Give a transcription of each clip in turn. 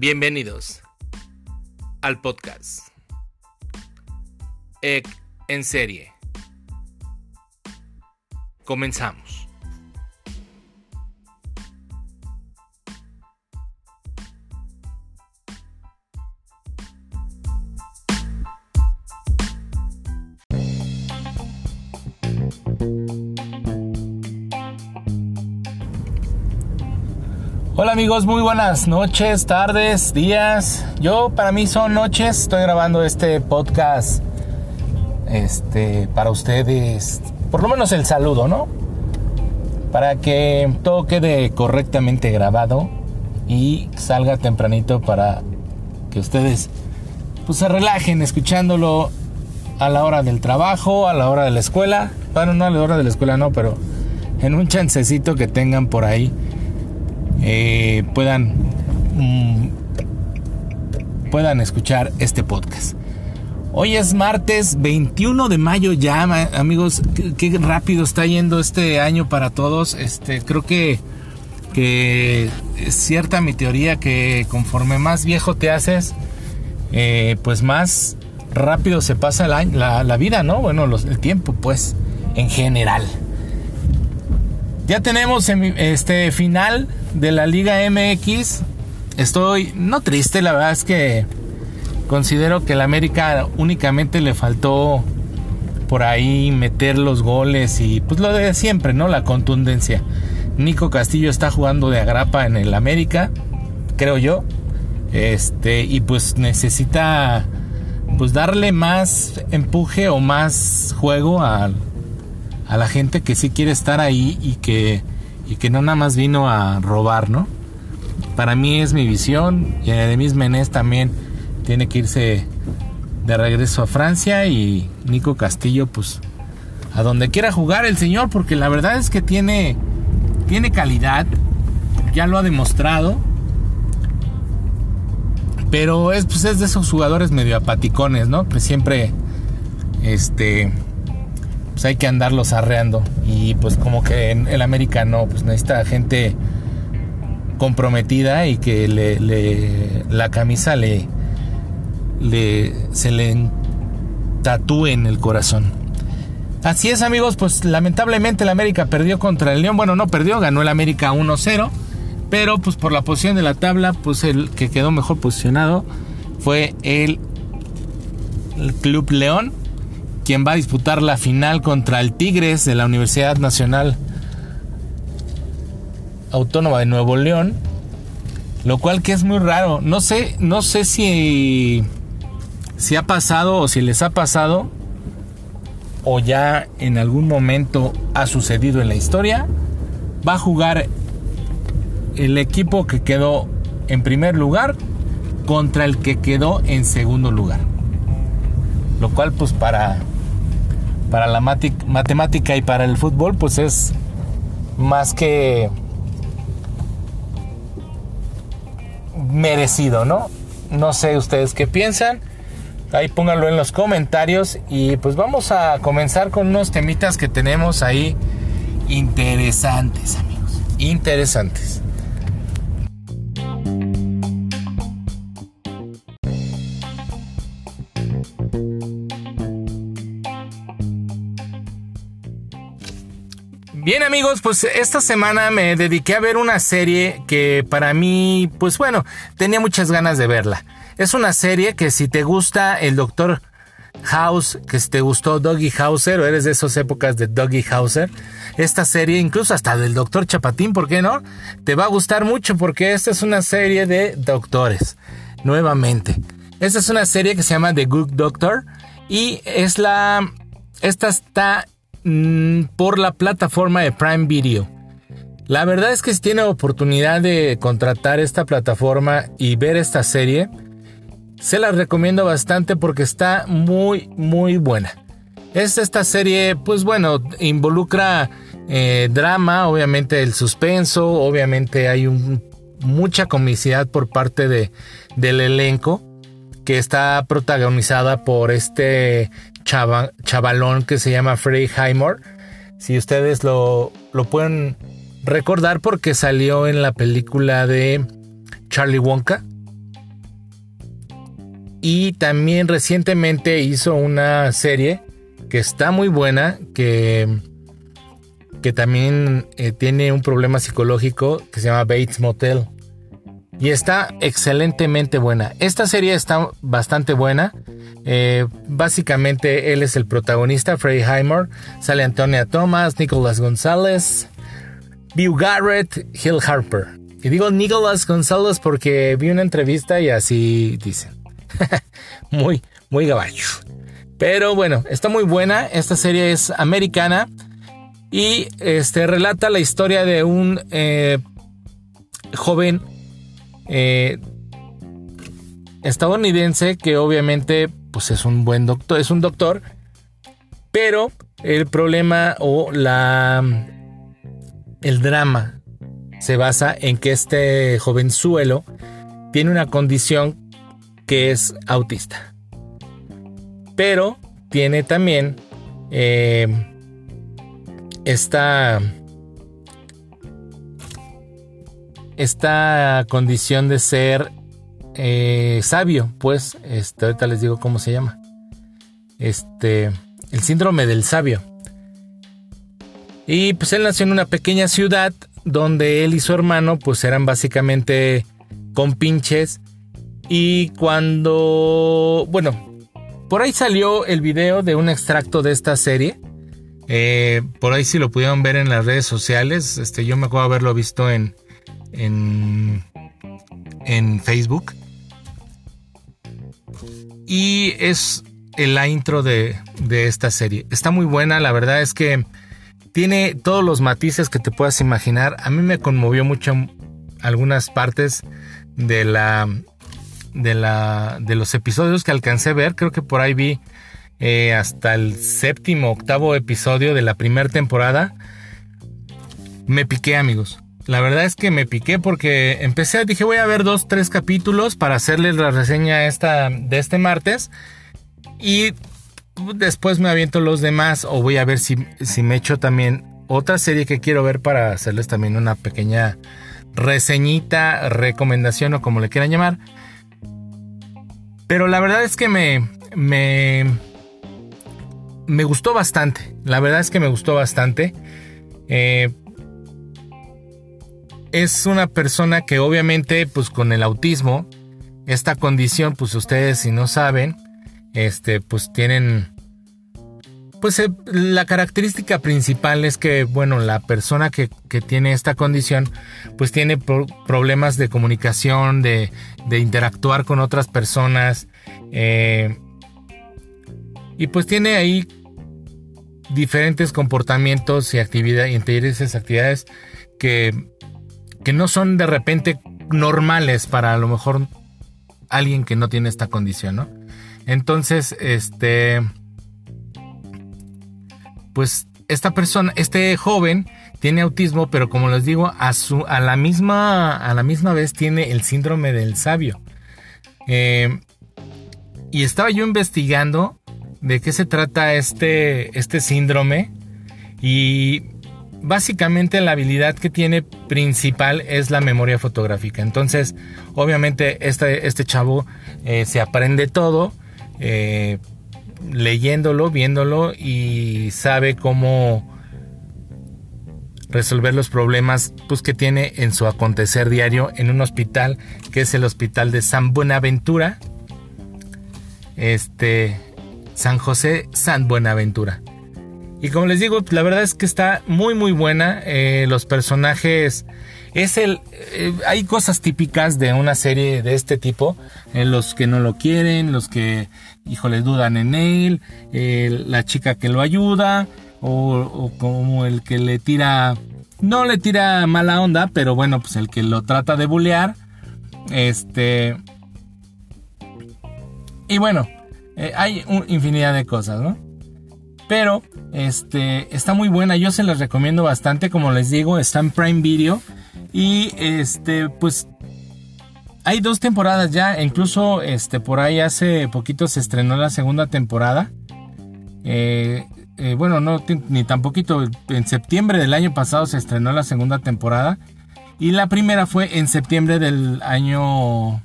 Bienvenidos al podcast EC en serie. Comenzamos. Amigos, muy buenas noches, tardes, días. Yo para mí son noches. Estoy grabando este podcast este para ustedes, por lo menos el saludo, ¿no? Para que todo quede correctamente grabado y salga tempranito para que ustedes pues se relajen escuchándolo a la hora del trabajo, a la hora de la escuela. Bueno, no a la hora de la escuela no, pero en un chancecito que tengan por ahí eh, puedan, mm, puedan escuchar este podcast. Hoy es martes 21 de mayo ya, amigos. Qué, rápido está yendo este año para todos. Este, creo que, que es cierta mi teoría que conforme más viejo te haces, eh, pues más rápido se pasa la, la, vida, ¿no? Bueno, el tiempo, pues, en general. Ya tenemos este final de la Liga MX. Estoy no triste, la verdad es que considero que el América únicamente le faltó por ahí meter los goles y pues lo de siempre, ¿no? La contundencia. Nico Castillo está jugando de agrapa en el América, creo yo. Este, y pues necesita pues darle más empuje o más juego a la gente que sí quiere estar ahí y que, y que no nada más vino a robar, ¿no? Para mí es mi visión y Edemis Menés también tiene que irse de regreso a Francia y Nico Castillo pues a donde quiera jugar el señor porque la verdad es que tiene tiene calidad, ya lo ha demostrado. Pero es pues es de esos jugadores medio apaticones, ¿no? Que siempre este pues hay que andarlos arreando. Y pues como que el América no, pues necesita gente comprometida y que le, la camisa le, le se le tatúe en el corazón. Así es amigos, pues lamentablemente el América perdió contra el León. Bueno, no perdió, ganó el América 1-0. Pero pues por la posición de la tabla, pues el que quedó mejor posicionado fue el, el Club León quien va a disputar la final contra el Tigres de la Universidad Nacional Autónoma de Nuevo León. Lo cual que es muy raro. No sé, no sé si, si ha pasado o si les ha pasado o ya en algún momento ha sucedido en la historia. Va a jugar el equipo que quedó en primer lugar contra el que quedó en segundo lugar. Lo cual pues para para la matemática y para el fútbol, pues es más que merecido, ¿no? No sé ustedes qué piensan. Ahí pónganlo en los comentarios y pues vamos a comenzar con unos temitas que tenemos ahí interesantes, amigos. Interesantes. Bien amigos, pues esta semana me dediqué a ver una serie que para mí, pues bueno, tenía muchas ganas de verla. Es una serie que si te gusta el Doctor House, que si te gustó Doggy Hauser o eres de esas épocas de Doggy Hauser, esta serie, incluso hasta del Doctor Chapatín, ¿por qué no? Te va a gustar mucho porque esta es una serie de doctores, nuevamente. Esta es una serie que se llama The Good Doctor y es la... Esta está Mm, por la plataforma de Prime Video. La verdad es que si tiene oportunidad de contratar esta plataforma y ver esta serie, se la recomiendo bastante porque está muy, muy buena. Es esta serie, pues bueno, involucra eh, drama, obviamente el suspenso, obviamente hay mucha comicidad por parte de, del elenco que está protagonizada por este chavalón que se llama Frey Highmore. Si ustedes lo, lo pueden recordar porque salió en la película de Charlie Wonka. y también recientemente hizo una serie que está muy buena, que, que también eh, tiene un problema psicológico que se llama Bates Motel. Y está excelentemente buena. Esta serie está bastante buena. Eh, básicamente él es el protagonista, Freddie Highmore. Sale Antonia Thomas, Nicholas González, Bill Garrett, Hill Harper. Y digo Nicholas González porque vi una entrevista y así dicen. muy, muy gabacho. Pero bueno, está muy buena. Esta serie es americana y este relata la historia de un eh, joven eh, estadounidense que obviamente pues es un buen doctor, es un doctor, pero el problema o la el drama se basa en que este jovenzuelo tiene una condición que es autista. Pero tiene también eh, esta, esta condición de ser eh, sabio, pues, este, ahorita les digo cómo se llama. Este, el síndrome del sabio. Y pues él nació en una pequeña ciudad donde él y su hermano pues eran básicamente compinches y cuando, bueno, por ahí salió el video de un extracto de esta serie. Eh, por ahí si lo pudieron ver en las redes sociales. Este, yo me acuerdo haberlo visto en, en, en Facebook. Y es la intro de, de esta serie. Está muy buena, la verdad es que tiene todos los matices que te puedas imaginar. A mí me conmovió mucho algunas partes de la de, la, de los episodios que alcancé a ver. Creo que por ahí vi eh, hasta el séptimo, octavo episodio de la primera temporada. Me piqué, amigos. La verdad es que me piqué porque empecé, dije voy a ver dos, tres capítulos para hacerles la reseña esta, de este martes. Y después me aviento los demás o voy a ver si, si me echo también otra serie que quiero ver para hacerles también una pequeña reseñita, recomendación o como le quieran llamar. Pero la verdad es que me, me, me gustó bastante. La verdad es que me gustó bastante. Eh, es una persona que obviamente, pues con el autismo, esta condición, pues ustedes si no saben, este, pues tienen, pues eh, la característica principal es que, bueno, la persona que, tiene esta condición, pues tiene problemas de comunicación, de, de interactuar con otras personas. Eh, y pues tiene ahí diferentes comportamientos y actividades, intereses, actividades que, que no son de repente normales para a lo mejor alguien que no tiene esta condición, ¿no? Entonces, este, pues esta persona, este joven tiene autismo, pero como les digo, a, su, a, la, misma, a la misma vez tiene el síndrome del sabio. Eh, y estaba yo investigando de qué se trata este, este síndrome y básicamente la habilidad que tiene principal es la memoria fotográfica. Entonces, obviamente este, este chavo eh, se aprende todo. Eh, leyéndolo, viéndolo y sabe cómo resolver los problemas pues, que tiene en su acontecer diario en un hospital que es el hospital de San Buenaventura. Este San José San Buenaventura. Y como les digo, la verdad es que está muy muy buena. Eh, los personajes es el eh, hay cosas típicas de una serie de este tipo en los que no lo quieren, los que híjole dudan en él, la chica que lo ayuda o, como el que le tira no le tira mala onda, pero bueno, pues el que lo trata de bulear este y bueno, eh, hay infinidad de cosas, ¿no? Pero este está muy buena, yo se las recomiendo bastante, como les digo, está en Prime Video y este, pues hay dos temporadas ya, incluso este, por ahí hace poquito se estrenó la segunda temporada. Eh, eh, bueno, no ni tan poquito, en septiembre del año pasado se estrenó la segunda temporada. Y la primera fue en septiembre del año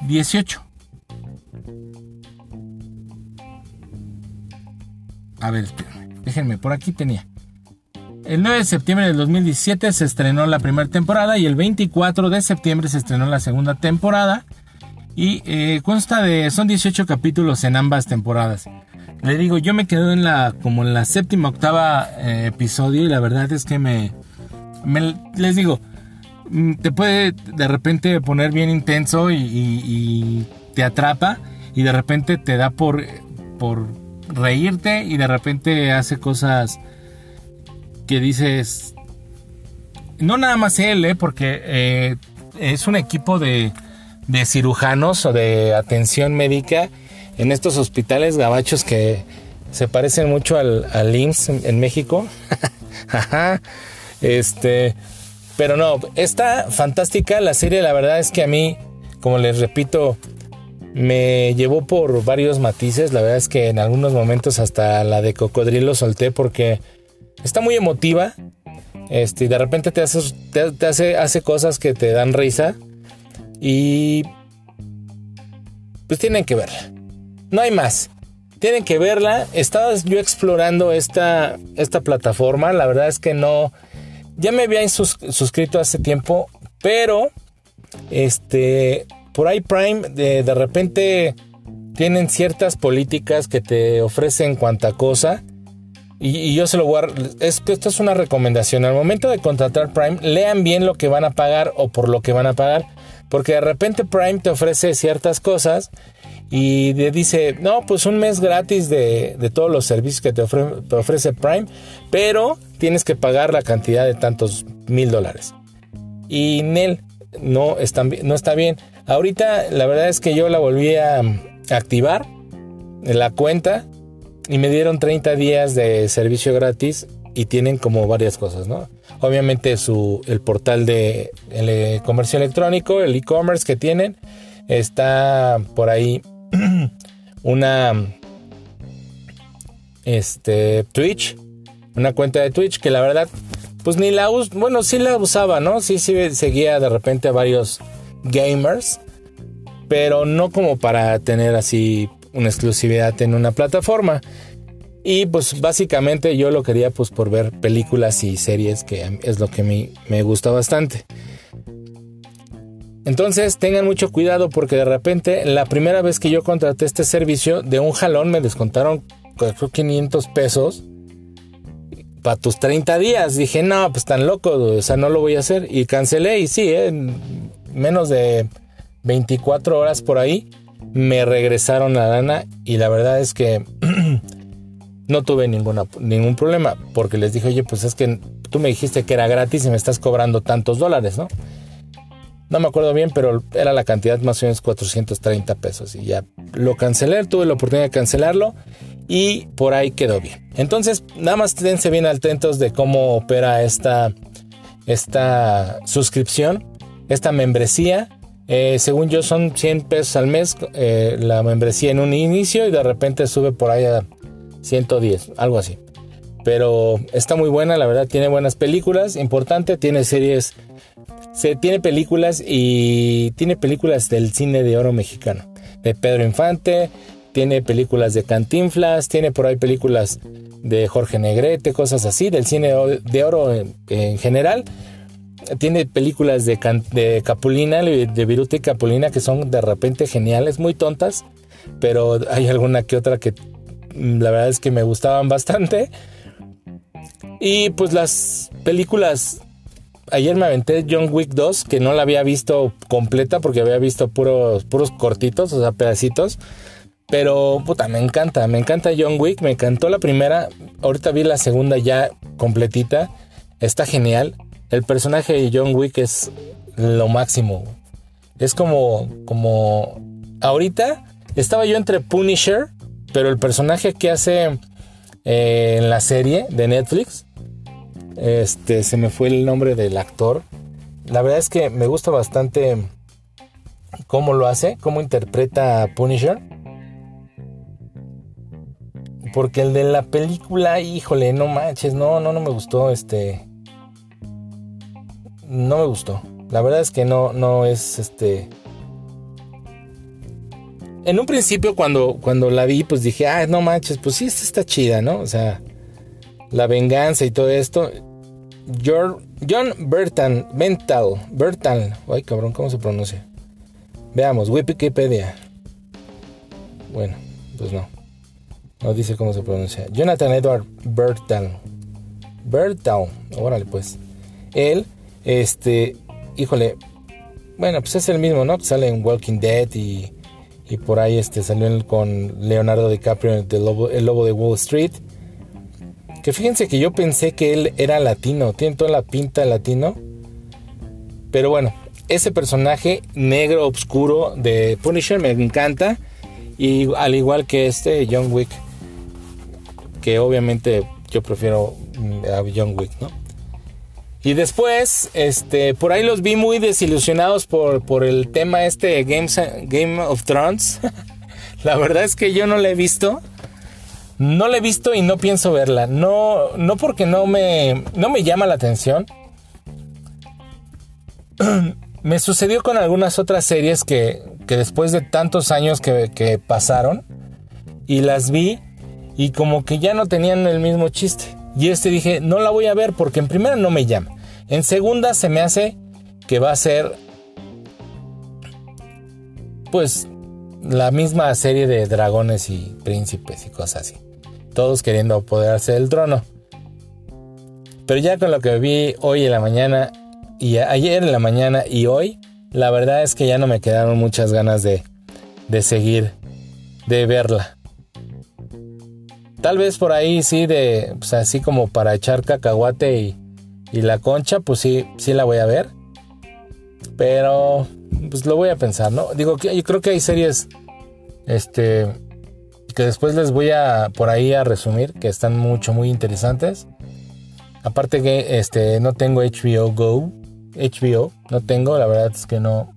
2018. A ver, déjenme, por aquí tenía. El 9 de septiembre del 2017 se estrenó la primera temporada y el 24 de septiembre se estrenó la segunda temporada. Y eh, consta de. Son 18 capítulos en ambas temporadas. Le digo, yo me quedé en la. como en la séptima, octava eh, episodio. Y la verdad es que me, Les digo. Mm, te puede de repente poner bien intenso y, te atrapa. Y de repente te da por. por reírte. Y de repente hace cosas. que dices. No nada más él, ¿eh? porque eh, es un equipo de de cirujanos o de atención médica en estos hospitales gabachos que se parecen mucho al, al IMSS en, México. este, pero no, está fantástica la serie. La verdad es que a mí, como les repito, me llevó por varios matices. La verdad es que en algunos momentos hasta la de cocodrilo solté porque está muy emotiva. Este, y de repente te hace, te hace, hace cosas que te dan risa. Y pues tienen que verla. No hay más. Tienen que verla. Estaba yo explorando esta, esta plataforma. La verdad es que no. Ya me había suscrito hace tiempo. Pero. Este. Por ahí Prime. De, de repente. Tienen ciertas políticas que te ofrecen cuanta cosa. Y, yo se lo voy. Es esto es una recomendación. Al momento de contratar Prime, lean bien lo que van a pagar o por lo que van a pagar. Porque de repente Prime te ofrece ciertas cosas y te dice, no, pues un mes gratis de, todos los servicios que te, ofrece Prime, pero tienes que pagar la cantidad de tantos mil dólares. Y Nel no está, no está bien. Ahorita la verdad es que yo la volví a activar la cuenta y me dieron 30 días de servicio gratis y tienen como varias cosas, ¿no? Obviamente su, el portal de el eh, comercio electrónico, el e-commerce que tienen, está por ahí una este Twitch, una cuenta de Twitch que la verdad pues ni la us bueno, sí la usaba, ¿no? Sí sí seguía de repente a varios gamers, pero no como para tener así una exclusividad en una plataforma. Y pues básicamente yo lo quería pues por ver películas y series, que es lo que me, me gusta bastante. Entonces tengan mucho cuidado porque de repente la primera vez que yo contraté este servicio de un jalón me descontaron creo 500 pesos para tus 30 días. Dije, no, pues tan loco, o sea, no lo voy a hacer. Y cancelé y sí, en menos de 24 horas por ahí me regresaron la lana y la verdad es que no tuve ningún problema, porque les dije, oye, pues es que tú me dijiste que era gratis y me estás cobrando tantos dólares, ¿no? No me acuerdo bien, pero era la cantidad más o menos 430 pesos y ya lo cancelé, tuve la oportunidad de cancelarlo y por ahí quedó bien. Entonces, nada más tense bien atentos de cómo opera esta, esta suscripción, esta membresía. Eh, según yo son 100 pesos al mes eh, la membresía en un inicio y de repente sube por ahí a 110, algo así. Pero está muy buena, la verdad, tiene buenas películas, importante, tiene series, se, tiene películas y tiene películas del cine de oro mexicano, de Pedro Infante, tiene películas de Cantinflas, tiene por ahí películas de Jorge Negrete, cosas así, del cine de oro en, general. Tiene películas de, de Capulina, de Viruta y Capulina, que son de repente geniales, muy tontas, pero hay alguna que otra que Mm, la verdad es que me gustaban bastante. Y pues las películas. Ayer me aventé John Wick 2, que no la había visto completa porque había visto puros, puros cortitos, o sea, pedacitos. Pero puta, me encanta, me encanta John Wick, me encantó la primera. Ahorita vi la segunda ya completita. Está genial. El personaje de John Wick es lo máximo. Es como, como, ahorita estaba yo entre Punisher pero el personaje que hace eh, en la serie de Netflix, este, se me fue el nombre del actor. La verdad es que me gusta bastante cómo lo hace, cómo interpreta a Punisher. Porque el de la película, híjole, no manches, no, no, no me gustó, este. No me gustó. La verdad es que no, no es este. en un principio cuando, cuando la vi, pues dije, ah, no manches, pues sí, esta está chida, ¿no? O sea, la venganza y todo esto. John, Bertan, Mental, Bertal, ay cabrón, ¿cómo se pronuncia? Veamos, Wikipedia. Bueno, pues no. No dice cómo se pronuncia. Jonathan Edward Bertal. Bertal, órale pues. Él, este, híjole, bueno, pues es el mismo, ¿no? Sale en Walking Dead y, y por ahí este, salió con Leonardo DiCaprio el el lobo de Wall Street. Que fíjense que yo pensé que él era latino, tiene toda la pinta latino. Pero bueno, ese personaje negro, oscuro de Punisher me encanta. Y al igual que este John Wick, que obviamente yo prefiero mm, a John Wick, ¿no? Y después, este, por ahí los vi muy desilusionados por, por el tema este Games, Game of Thrones. la verdad es que yo no la he visto. No la he visto y no pienso verla. No, no porque no me, no me llama la atención. me sucedió con algunas otras series que, que después de tantos años que, que pasaron y las vi y como que ya no tenían el mismo chiste. Y este dije, no la voy a ver porque en primera no me llama. En segunda se me hace que va a ser pues la misma serie de dragones y príncipes y cosas así. Todos queriendo apoderarse del trono. Pero ya con lo que vi hoy en la mañana y ayer en la mañana y hoy, la verdad es que ya no me quedaron muchas ganas de, de seguir, de verla. Tal vez por ahí sí, de, pues así como para echar cacahuate y, y la concha, pues sí, sí la voy a ver. Pero, pues lo voy a pensar, ¿no? Digo, yo creo que hay series, este, que después les voy a, por ahí a resumir, que están mucho, muy interesantes. Aparte que, este, no tengo HBO Go, HBO, no tengo, la verdad es que no,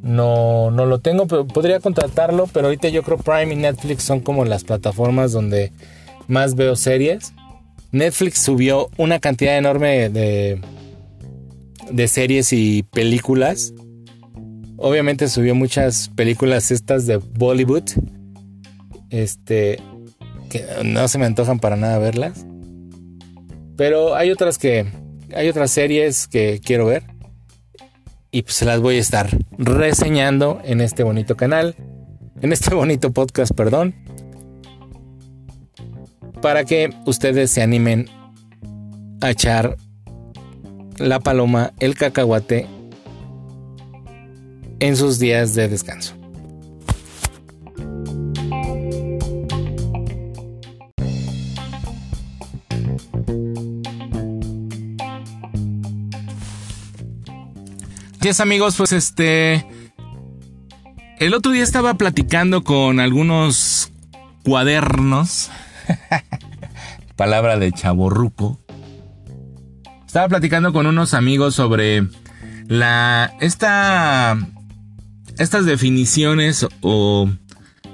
no, no lo tengo, pero podría contratarlo, pero ahorita yo creo Prime y Netflix son como las plataformas donde más veo series. Netflix subió una cantidad enorme de, de series y películas. Obviamente subió muchas películas estas de Bollywood. Este. Que no se me antojan para nada verlas. Pero hay otras que. Hay otras series que quiero ver. Y pues se las voy a estar reseñando en este bonito canal. En este bonito podcast, perdón para que ustedes se animen a echar la paloma, el cacahuate en sus días de descanso. Amigos, pues este... El otro día estaba platicando con algunos cuadernos Palabra de chaborruco. Estaba platicando con unos amigos sobre la. Esta. Estas definiciones o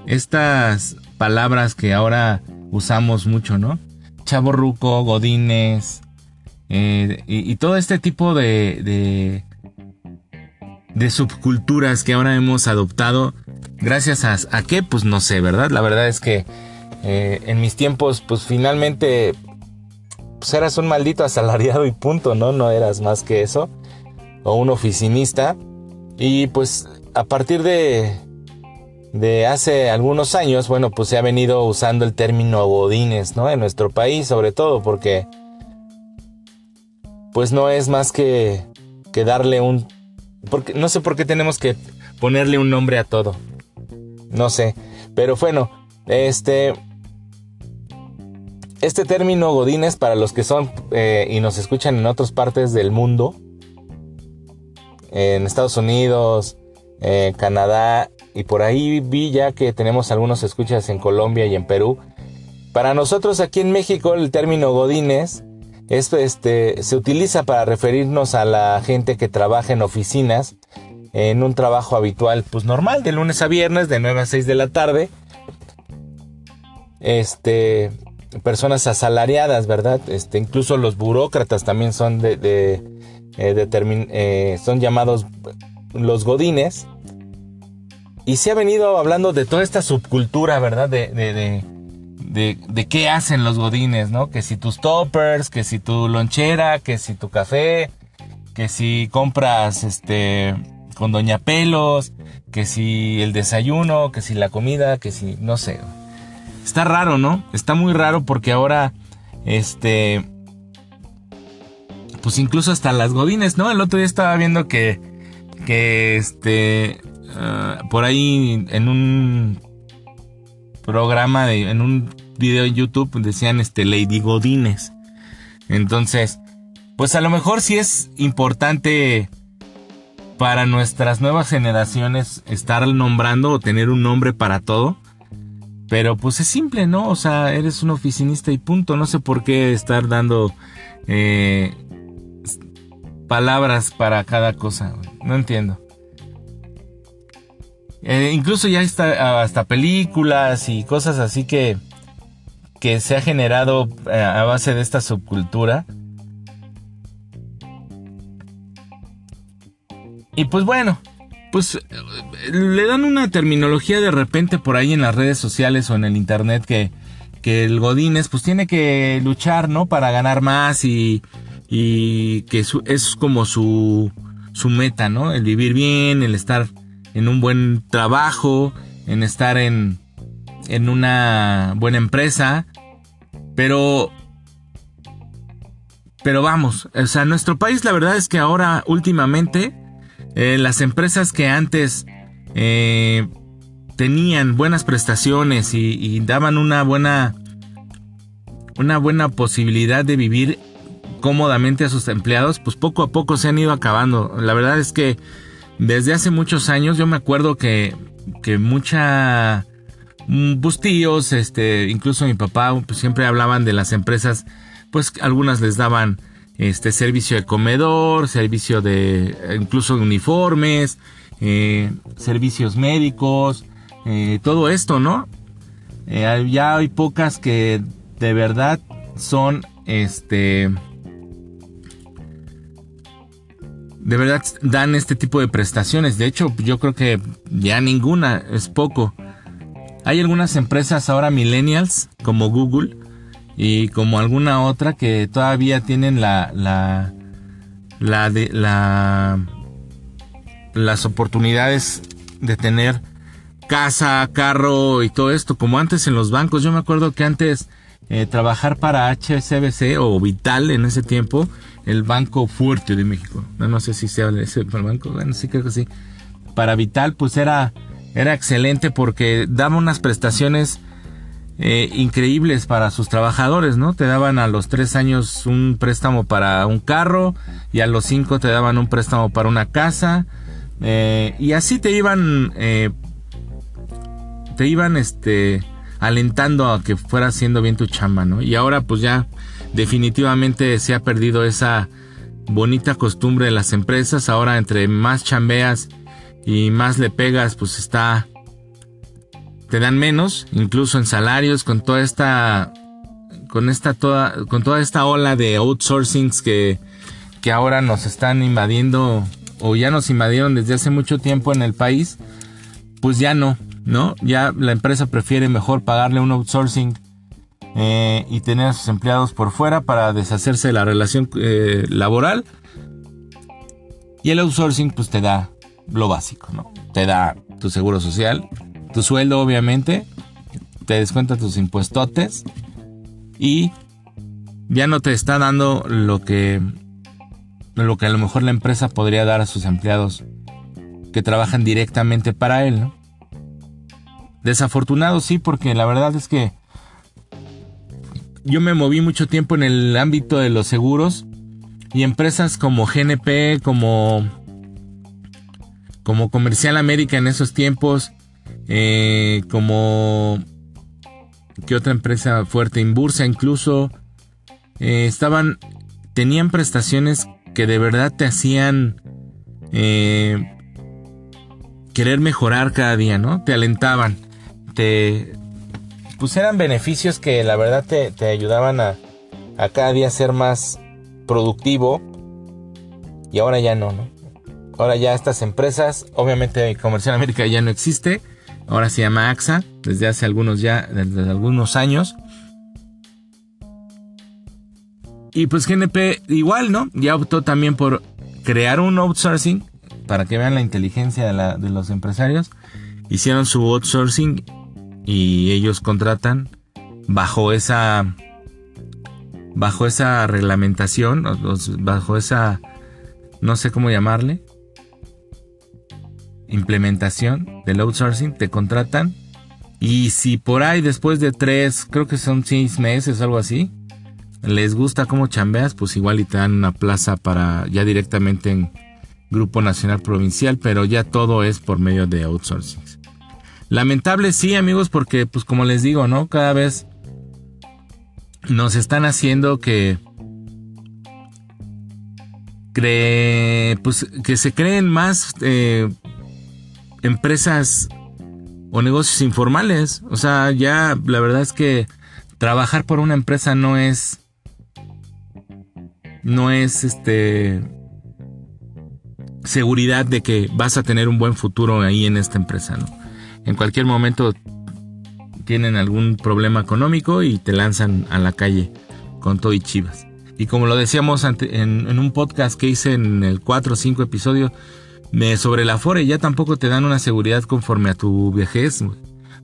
estas palabras que ahora usamos mucho, ¿no? Chaborruco, godines. Eh, y, todo este tipo de, de, de subculturas que ahora hemos adoptado. Gracias a, a qué, pues no sé, ¿verdad? La verdad es que eh, en mis tiempos, pues finalmente, pues eras un maldito asalariado y punto, ¿no? No eras más que eso. O un oficinista. Y pues a partir de, de hace algunos años, bueno, pues se ha venido usando el término godines, ¿no? En nuestro país, sobre todo, porque pues no es más que, que darle un... Porque, no sé por qué tenemos que ponerle un nombre a todo. No sé. Pero bueno, este... Este término godines para los que son eh, y nos escuchan en otras partes del mundo, en Estados Unidos, eh, Canadá y por ahí vi ya que tenemos algunos escuchas en Colombia y en Perú. Para nosotros aquí en México el término godines este, se utiliza para referirnos a la gente que trabaja en oficinas en un trabajo habitual, pues normal, de lunes a viernes, de 9 a 6 de la tarde. Este, personas asalariadas, ¿verdad? Este, incluso los burócratas también son de, de, eh, eh, son llamados los godines. y se ha venido hablando de toda esta subcultura, ¿verdad? De, de, de, qué hacen los godines, ¿no? Que si tus toppers, que si tu lonchera, que si tu café, que si compras este con Doña Pelos, que si el desayuno, que si la comida, que si no sé. Está raro, ¿no? Está muy raro porque ahora este pues incluso hasta las godines, ¿no? El otro día estaba viendo que que este ah, por ahí en un programa de en un video en YouTube decían este Lady Godines. Entonces, pues a lo mejor sí es importante para nuestras nuevas generaciones estar nombrando o tener un nombre para todo. Pero pues es simple, ¿no? O sea, eres un oficinista y punto. No sé por qué estar dando eh, palabras para cada cosa. No entiendo. Eh, incluso ya está hasta películas y cosas así que, que se ha generado eh, a base de esta subcultura Y pues bueno, pues le dan una terminología de repente por ahí en las redes sociales o en el internet que, que el Godínez pues tiene que luchar, ¿no? Para ganar más y, y que es como su, su meta, ¿no? El vivir bien, el estar en un buen trabajo, en estar en, en una buena empresa. Pero pero vamos, o sea, nuestro país la verdad es que ahora últimamente eh, las empresas que antes eh, tenían buenas prestaciones y, daban una buena una buena posibilidad de vivir cómodamente a sus empleados, pues poco a poco se han ido acabando. La verdad es que desde hace muchos años yo me acuerdo que, que mucha mm, pues este, incluso mi papá, pues siempre hablaban de las empresas, pues algunas les daban este servicio de comedor, servicio de incluso de uniformes, eh, servicios médicos, eh, todo esto, ¿no? Eh, ya hay pocas que de verdad son, este, de verdad dan este tipo de prestaciones. De hecho, yo creo que ya ninguna es poco. Hay algunas empresas ahora millennials como Google y como alguna otra que todavía tienen la la la de la las oportunidades de tener casa, carro y todo esto como antes en los bancos. Yo me acuerdo que antes eh, trabajar para HSBC o Vital en ese tiempo, el Banco Fuerte de México. No, no sé si se habla ese banco, bueno, sí creo que sí. Para Vital pues era era excelente porque daba unas prestaciones eh, increíbles para sus trabajadores, ¿no? Te daban a los tres años un préstamo para un carro y a los cinco te daban un préstamo para una casa eh, y así te iban te iban este alentando a que fueras haciendo bien tu chamba, ¿no? Y ahora pues ya definitivamente se ha perdido esa bonita costumbre de las empresas. Ahora entre más chambeas y más le pegas, pues está te dan menos, incluso en salarios, con toda esta, con esta toda, con toda esta ola de outsourcings que, que ahora nos están invadiendo o ya nos invadieron desde hace mucho tiempo en el país, pues ya no, ¿no? Ya la empresa prefiere mejor pagarle un outsourcing eh, y tener a sus empleados por fuera para deshacerse de la relación eh, laboral. Y el outsourcing pues te da lo básico, ¿no? Te da tu seguro social, tu sueldo, obviamente, te descuenta tus impuestotes y ya no te está dando lo que lo que a lo mejor la empresa podría dar a sus empleados que trabajan directamente para él. Desafortunado sí, porque la verdad es que yo me moví mucho tiempo en el ámbito de los seguros y empresas como GNP, como como Comercial América en esos tiempos, eh, como que otra empresa fuerte, Inbursa incluso, eh, estaban, tenían prestaciones que de verdad te hacían eh, querer mejorar cada día, ¿no? Te alentaban, te, pues eran beneficios que la verdad te, te ayudaban a, a cada día ser más productivo y ahora ya no, ¿no? ahora ya estas empresas, obviamente Comercial América ya no existe, ahora se llama AXA, desde hace algunos ya, desde algunos años. Y pues GNP igual, ¿no? Ya optó también por crear un outsourcing para que vean la inteligencia de, de los empresarios. Hicieron su outsourcing y ellos contratan bajo esa bajo esa reglamentación, bajo esa no sé cómo llamarle, implementación del outsourcing, te contratan y si por ahí después de tres, creo que son seis meses, algo así, les gusta cómo chambeas, pues igual y te dan una plaza para ya directamente en Grupo Nacional Provincial, pero ya todo es por medio de outsourcing. Lamentable sí, amigos, porque pues como les digo, ¿no? Cada vez nos están haciendo que cree, pues que se creen más eh, empresas o negocios informales. O sea, ya la verdad es que trabajar por una empresa no es no es este seguridad de que vas a tener un buen futuro ahí en esta empresa, ¿no? En cualquier momento tienen algún problema económico y te lanzan a la calle con todo y chivas. Y como lo decíamos en, un podcast que hice en el 4 o 5 episodio sobre la FORE, ya tampoco te dan una seguridad conforme a tu vejez.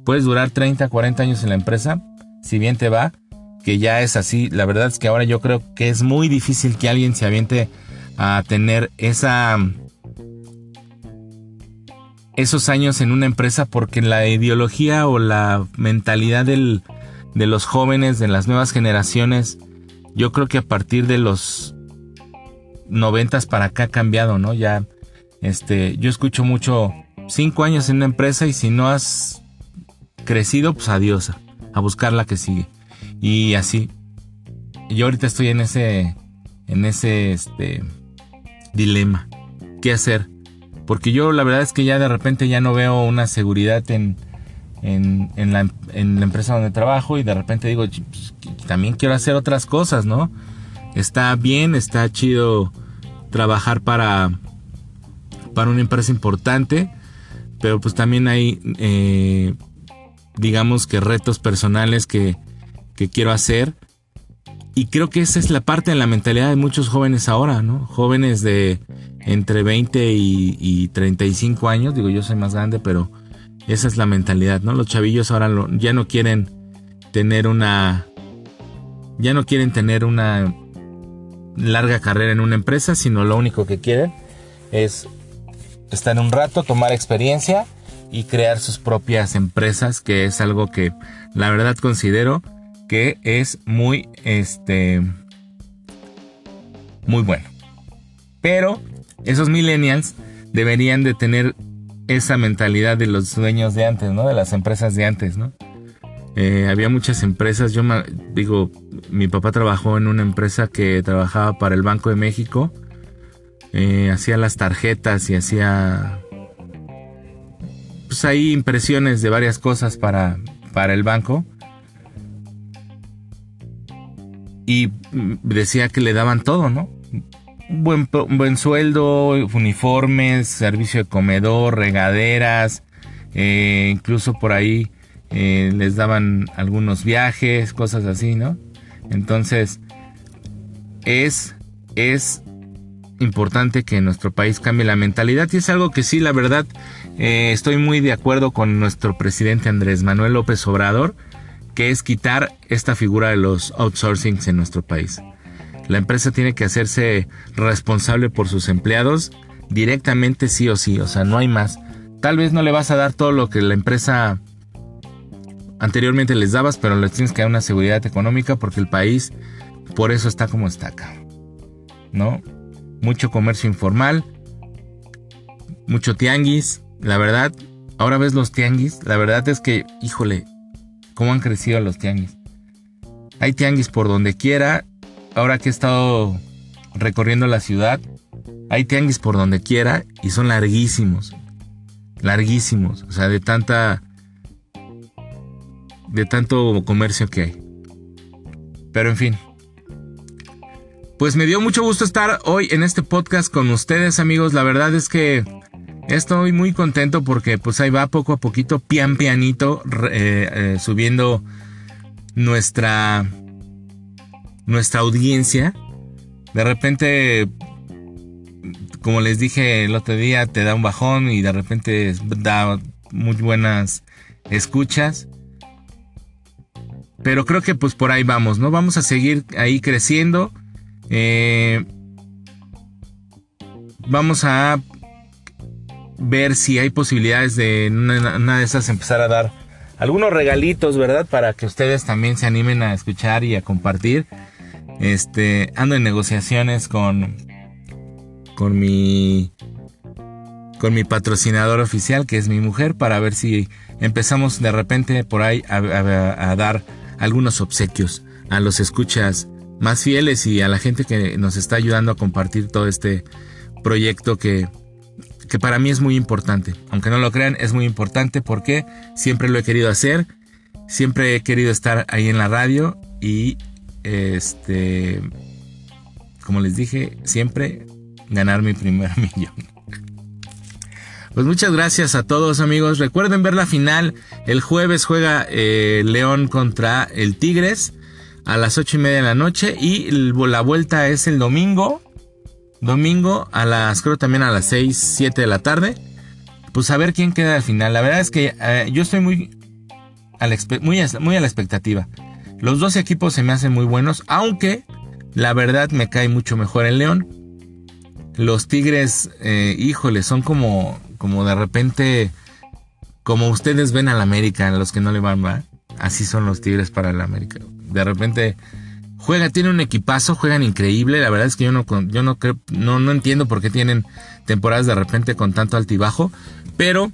Puedes durar 30, 40 años en la empresa, si bien te va, que ya es así. La verdad es que ahora yo creo que es muy difícil que alguien se aviente a tener esa esos años en una empresa porque la ideología o la mentalidad de los jóvenes, de las nuevas generaciones, yo creo que a partir de los noventas para acá ha cambiado, ¿no? Ya, este, yo escucho mucho cinco años en una empresa y si no has crecido, pues adiós, a buscar la que sigue. Y así. Yo ahorita estoy en ese, en ese, este, dilema. ¿Qué hacer? Porque yo la verdad es que ya de repente ya no veo una seguridad en, en, la, empresa donde trabajo y de repente digo, pues, también quiero hacer otras cosas, ¿no? Está bien, está chido trabajar para, para una empresa importante, pero pues también hay, eh, digamos que retos personales que, que quiero hacer. Y creo que esa es la parte de la mentalidad de muchos jóvenes ahora, ¿no? Jóvenes de entre 20 y, 35 años, digo yo soy más grande, pero esa es la mentalidad, ¿no? Los chavillos ahora ya no quieren tener una, ya no quieren tener una larga carrera en una empresa, sino lo único que quieren es estar un rato, tomar experiencia y crear sus propias empresas, que es algo que la verdad considero que es muy, este, muy bueno. Pero esos millennials deberían de tener esa mentalidad de los dueños de antes, ¿no? De las empresas de antes, ¿no? Eh, había muchas empresas, yo digo, mi papá trabajó en una empresa que trabajaba para el Banco de México, eh, hacía las tarjetas y hacía, pues ahí impresiones de varias cosas para, para el banco. Y decía que le daban todo, ¿no? Buen, buen sueldo, uniformes, servicio de comedor, regaderas, eh, incluso por ahí eh, les daban algunos viajes, cosas así, ¿no? Entonces, es, es importante que nuestro país cambie la mentalidad y es algo que sí, la verdad, eh, estoy muy de acuerdo con nuestro presidente Andrés Manuel López Obrador, que es quitar esta figura de los outsourcings en nuestro país. La empresa tiene que hacerse responsable por sus empleados directamente sí o sí, o sea, no hay más. Tal vez no le vas a dar todo lo que la empresa anteriormente les dabas, pero les tienes que dar una seguridad económica porque el país por eso está como está acá. ¿No? Mucho comercio informal, mucho tianguis, la verdad, ahora ves los tianguis, la verdad es que, híjole, cómo han crecido los tianguis. Hay tianguis por donde quiera ahora que he estado recorriendo la ciudad, hay tianguis por donde quiera y son larguísimos. Larguísimos. O sea, de tanta. de tanto comercio que hay. Pero en fin. pues me dio mucho gusto estar hoy en este podcast con ustedes amigos. La verdad es que estoy muy contento porque pues ahí va poco a poquito, pian pianito, eh, eh, subiendo nuestra, nuestra audiencia. De repente, como les dije el otro día, te da un bajón y de repente da muy buenas escuchas. Pero creo que pues por ahí vamos, ¿no? Vamos a seguir ahí creciendo. Eh, vamos a ver si hay posibilidades de una, de esas empezar a dar algunos regalitos, ¿verdad? Para que ustedes también se animen a escuchar y a compartir. Este, ando en negociaciones con con mi con mi patrocinador oficial, que es mi mujer, para ver si empezamos de repente por ahí a, dar algunos obsequios a los escuchas más fieles y a la gente que nos está ayudando a compartir todo este proyecto que, que para mí es muy importante. Aunque no lo crean, es muy importante porque siempre lo he querido hacer, siempre he querido estar ahí en la radio y este, como les dije, siempre ganar mi primer millón. Pues muchas gracias a todos amigos. Recuerden ver la final. El jueves juega eh, León contra el Tigres a las ocho y media de la noche y la vuelta es el domingo. Domingo a las, creo también a las 6, 7 de la tarde. Pues a ver quién queda al final. La verdad es que eh, yo estoy muy muy, muy a la expectativa. Los dos equipos se me hacen muy buenos, aunque la verdad me cae mucho mejor el León. Los Tigres, eh, híjole, son como, como de repente, como ustedes ven al América, los que no le van, ¿va? Así son los Tigres para el América de repente juega, tiene un equipazo, juegan increíble. La verdad es que yo no, yo no creo, no, no entiendo por qué tienen temporadas de repente con tanto altibajo. Pero,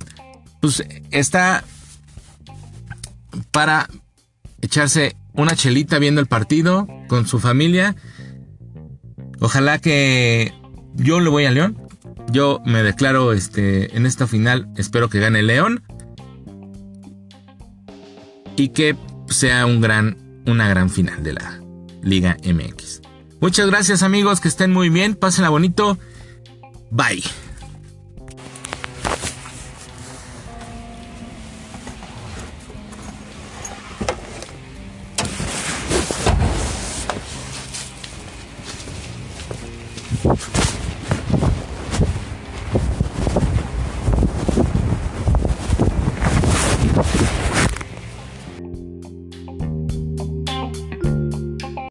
pues, está para echarse una chelita viendo el partido con su familia. Ojalá que yo le voy a León. Yo me declaro este, en esta final. Espero que gane León. Y que sea un gran una gran final de la Liga MX. Muchas gracias amigos, que estén muy bien, pásenla bonito. Bye.